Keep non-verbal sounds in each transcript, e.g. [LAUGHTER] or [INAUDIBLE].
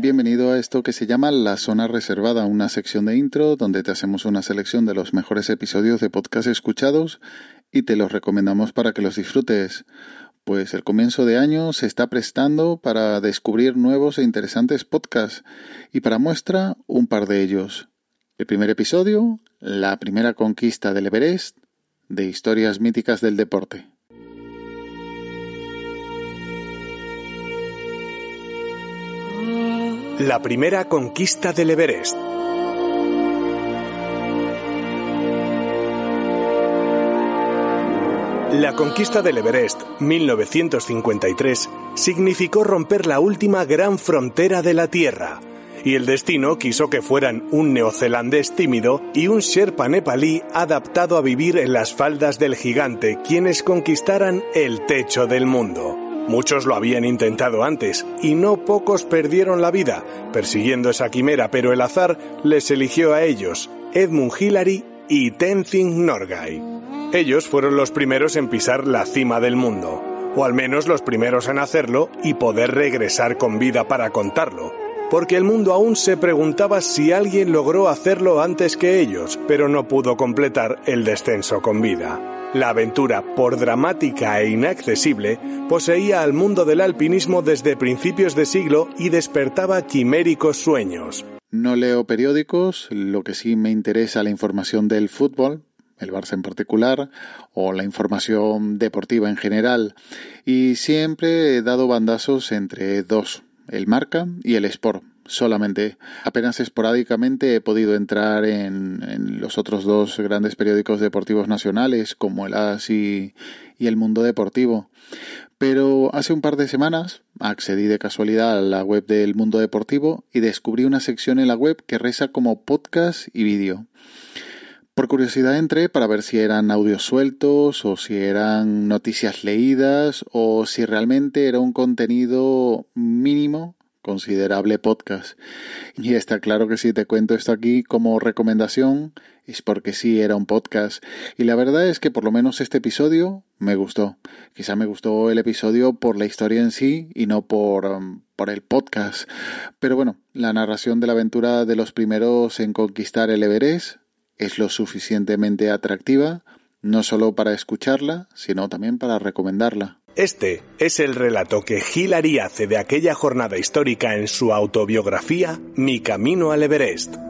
Bienvenido a esto que se llama La Zona Reservada, una sección de intro donde te hacemos una selección de los mejores episodios de podcast escuchados y te los recomendamos para que los disfrutes. Pues el comienzo de año se está prestando para descubrir nuevos e interesantes podcasts y para muestra un par de ellos. El primer episodio, la primera conquista del Everest, de historias míticas del deporte. La primera conquista del Everest. La conquista del Everest, 1953, significó romper la última gran frontera de la Tierra, y el destino quiso que fueran un neozelandés tímido y un sherpa nepalí adaptado a vivir en las faldas del gigante quienes conquistaran el techo del mundo. Muchos lo habían intentado antes, y no pocos perdieron la vida persiguiendo esa quimera, pero el azar les eligió a ellos, Edmund Hillary y Tenzing Norgay. Ellos fueron los primeros en pisar la cima del mundo, o al menos los primeros en hacerlo y poder regresar con vida para contarlo, porque el mundo aún se preguntaba si alguien logró hacerlo antes que ellos, pero no pudo completar el descenso con vida. La aventura, por dramática e inaccesible, poseía al mundo del alpinismo desde principios de siglo y despertaba quiméricos sueños. No leo periódicos, lo que sí me interesa la información del fútbol, el Barça en particular, o la información deportiva en general, y siempre he dado bandazos entre dos, el Marca y el Sport. Solamente, apenas esporádicamente he podido entrar en, los otros dos grandes periódicos deportivos nacionales, como el AS y, y el Mundo Deportivo. Pero hace un par de semanas accedí de casualidad a la web del Mundo Deportivo y descubrí una sección en la web que reza como podcast y vídeo. Por curiosidad entré para ver si eran audios sueltos o si eran noticias leídas o si realmente era un contenido mínimo considerable podcast. Y está claro que si te cuento esto aquí como recomendación es porque sí era un podcast. Y la verdad es que por lo menos este episodio me gustó. Quizá me gustó el episodio por la historia en sí y no por, um, por el podcast. Pero bueno, la narración de la aventura de los primeros en conquistar el Everest es lo suficientemente atractiva, no solo para escucharla, sino también para recomendarla. Este es el relato que Hillary hace de aquella jornada histórica en su autobiografía Mi Camino al Everest.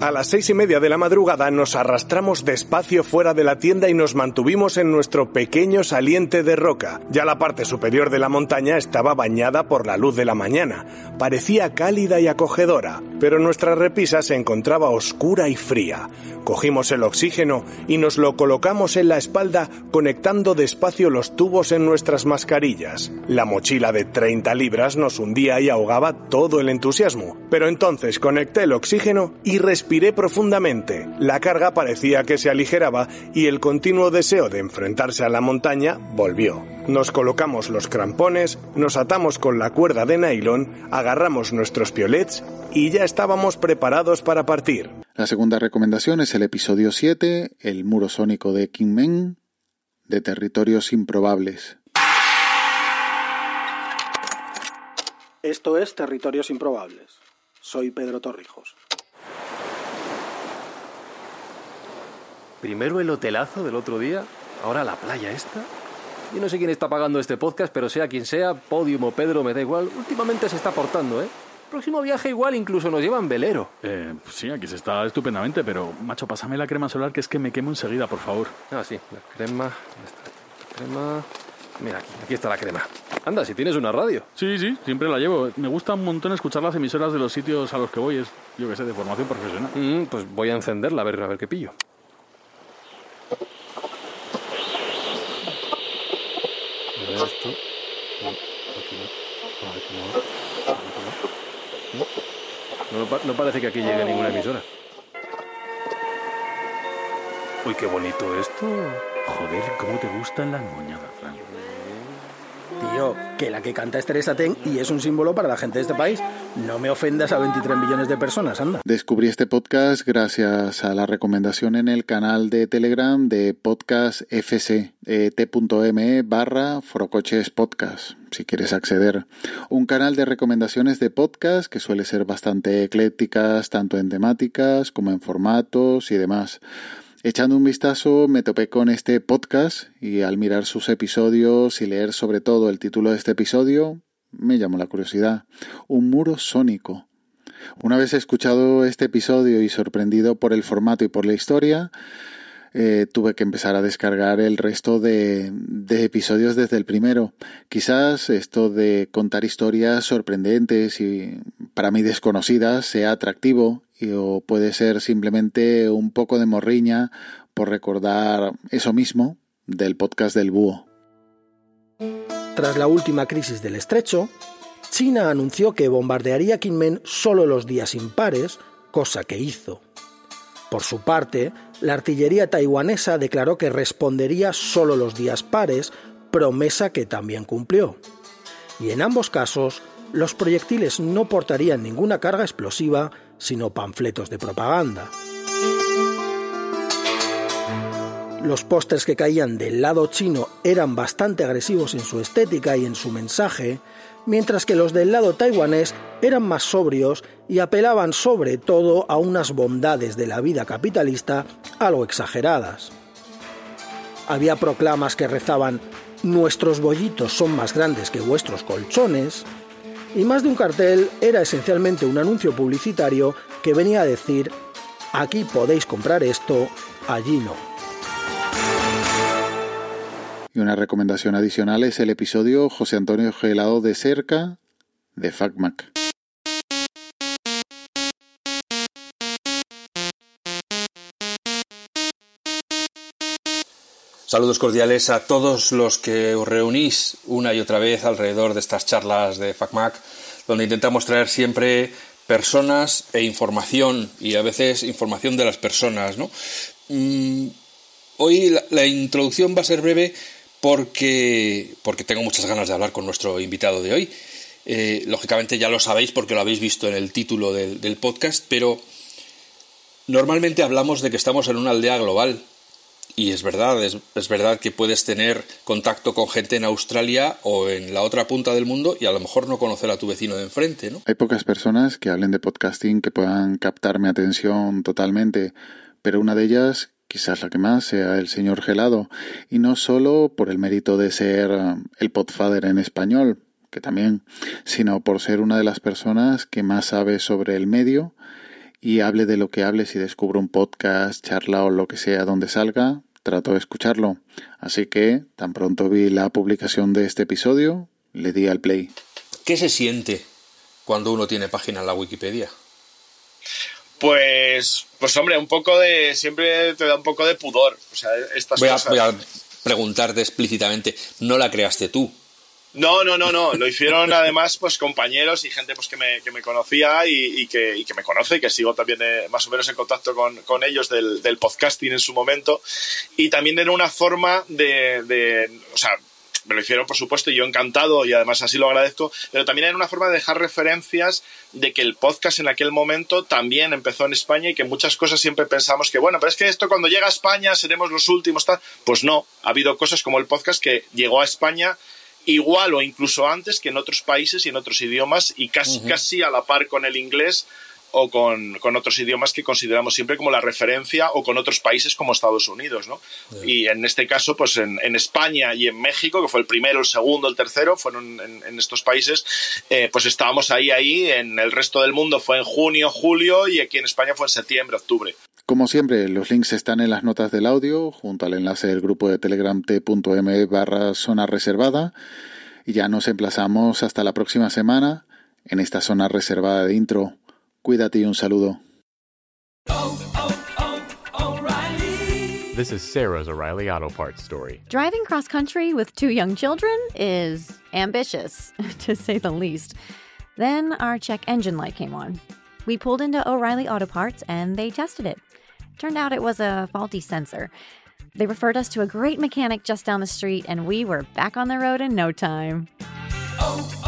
A las seis y media de la madrugada nos arrastramos despacio fuera de la tienda y nos mantuvimos en nuestro pequeño saliente de roca. Ya la parte superior de la montaña estaba bañada por la luz de la mañana. Parecía cálida y acogedora, pero nuestra repisa se encontraba oscura y fría. Cogimos el oxígeno y nos lo colocamos en la espalda conectando despacio los tubos en nuestras mascarillas. La mochila de 30 libras nos hundía y ahogaba todo el entusiasmo, pero entonces conecté el oxígeno y respiré profundamente. La carga parecía que se aligeraba y el continuo deseo de enfrentarse a la montaña volvió. Nos colocamos los crampones, nos atamos con la cuerda de nylon, agarramos nuestros piolets y ya estábamos preparados para partir. La segunda recomendación es el episodio 7, el muro sónico de Kingmen, de territorios improbables. Esto es Territorios Improbables. Soy Pedro Torrijos. Primero el hotelazo del otro día, ahora la playa esta. Yo no sé quién está pagando este podcast, pero sea quien sea, Podium o Pedro, me da igual. Últimamente se está portando, ¿eh? Próximo viaje igual incluso nos llevan velero. Eh, sí, aquí se está estupendamente, pero macho, pásame la crema solar que es que me quemo enseguida, por favor. Ah, sí, la crema. La crema. Mira aquí, aquí está la crema. Anda, si tienes una radio. Sí, sí, siempre la llevo. Me gusta un montón escuchar las emisoras de los sitios a los que voy. Es, yo que sé, de formación profesional. Mm, pues voy a encenderla a ver, a ver qué pillo. Esto. No, no. Parece que aquí llegue ninguna emisora. Uy, qué bonito esto. Joder, ¿cómo te gustan las moñadas, Fran? Tío, que la que canta es Teresa Ten y es un símbolo para la gente de este país. No me ofendas a 23 millones de personas, anda. Descubrí este podcast gracias a la recomendación en el canal de Telegram de Podcast FC, eh, t.me barra Forocoches Podcast, si quieres acceder. Un canal de recomendaciones de podcast que suele ser bastante eclécticas, tanto en temáticas como en formatos y demás. Echando un vistazo me topé con este podcast y al mirar sus episodios y leer sobre todo el título de este episodio, me llamó la curiosidad. Un muro sónico. Una vez escuchado este episodio y sorprendido por el formato y por la historia, eh, tuve que empezar a descargar el resto de, de episodios desde el primero. Quizás esto de contar historias sorprendentes y para mí desconocidas sea atractivo o puede ser simplemente un poco de morriña por recordar eso mismo del podcast del búho. Tras la última crisis del estrecho, China anunció que bombardearía Kinmen solo los días impares, cosa que hizo. Por su parte, la artillería taiwanesa declaró que respondería solo los días pares, promesa que también cumplió. Y en ambos casos, los proyectiles no portarían ninguna carga explosiva, sino panfletos de propaganda. Los pósters que caían del lado chino eran bastante agresivos en su estética y en su mensaje, mientras que los del lado taiwanés eran más sobrios y apelaban sobre todo a unas bondades de la vida capitalista algo exageradas. Había proclamas que rezaban Nuestros bollitos son más grandes que vuestros colchones, y más de un cartel era esencialmente un anuncio publicitario que venía a decir Aquí podéis comprar esto, allí no. Y una recomendación adicional es el episodio José Antonio Gelado de cerca de FacMac. Saludos cordiales a todos los que os reunís una y otra vez alrededor de estas charlas de FacMac, donde intentamos traer siempre personas e información, y a veces información de las personas. Mm, hoy la, introducción va a ser breve porque, porque tengo muchas ganas de hablar con nuestro invitado de hoy. Eh, lógicamente ya lo sabéis porque lo habéis visto en el título del podcast, pero normalmente hablamos de que estamos en una aldea global, y es verdad, es, es, verdad que puedes tener contacto con gente en Australia o en la otra punta del mundo y a lo mejor no conocer a tu vecino de enfrente, ¿no? Hay pocas personas que hablen de podcasting que puedan captar mi atención totalmente, pero una de ellas, quizás la que más, sea el señor Gelado, y no solo por el mérito de ser el podfather en español, que también, sino por ser una de las personas que más sabe sobre el medio y hable de lo que hable, si descubro un podcast, charla o lo que sea donde salga, trato de escucharlo. Así que, tan pronto vi la publicación de este episodio, le di al play. ¿Qué se siente cuando uno tiene página en la Wikipedia? Pues, pues hombre, un poco de, siempre te da un poco de pudor. O sea, estas voy a, cosas. voy a preguntarte explícitamente, no la creaste tú. No, no, no, no. Lo hicieron además pues compañeros y gente pues que me, que me conocía y, que, que me conoce, que sigo también eh, más o menos en contacto con, con ellos del, del, podcasting en su momento. Y también era una forma de, de, o sea, me lo hicieron por supuesto y yo encantado y además así lo agradezco, pero también era una forma de dejar referencias de que el podcast en aquel momento también empezó en España y que muchas cosas siempre pensamos que bueno, pero es que esto cuando llega a España seremos los últimos, tal. pues no, ha habido cosas como el podcast que llegó a España igual o incluso antes que en otros países y en otros idiomas y casi, uh -huh. casi a la par con el inglés o con, con, otros idiomas que consideramos siempre como la referencia o con otros países como Estados Unidos, ¿no? Yeah. Y en este caso, pues en, en, España y en México, que fue el primero, el segundo, el tercero, fueron en, en estos países, eh, pues estábamos ahí, ahí, en el resto del mundo fue en junio, julio y aquí en España fue en septiembre, octubre. Como siempre, los links están en las notas del audio, junto al enlace del grupo de telegram t.m barra zona reservada. Y ya nos emplazamos hasta la próxima semana en esta zona reservada de intro. Cuídate y un saludo. This is Sarah's O'Reilly Auto Parts story. Driving cross country with two young children is ambitious, [LAUGHS] to say the least. Then our check engine light came on. We pulled into O'Reilly Auto Parts and they tested it. Turned out it was a faulty sensor. They referred us to a great mechanic just down the street, and we were back on the road in no time. oh.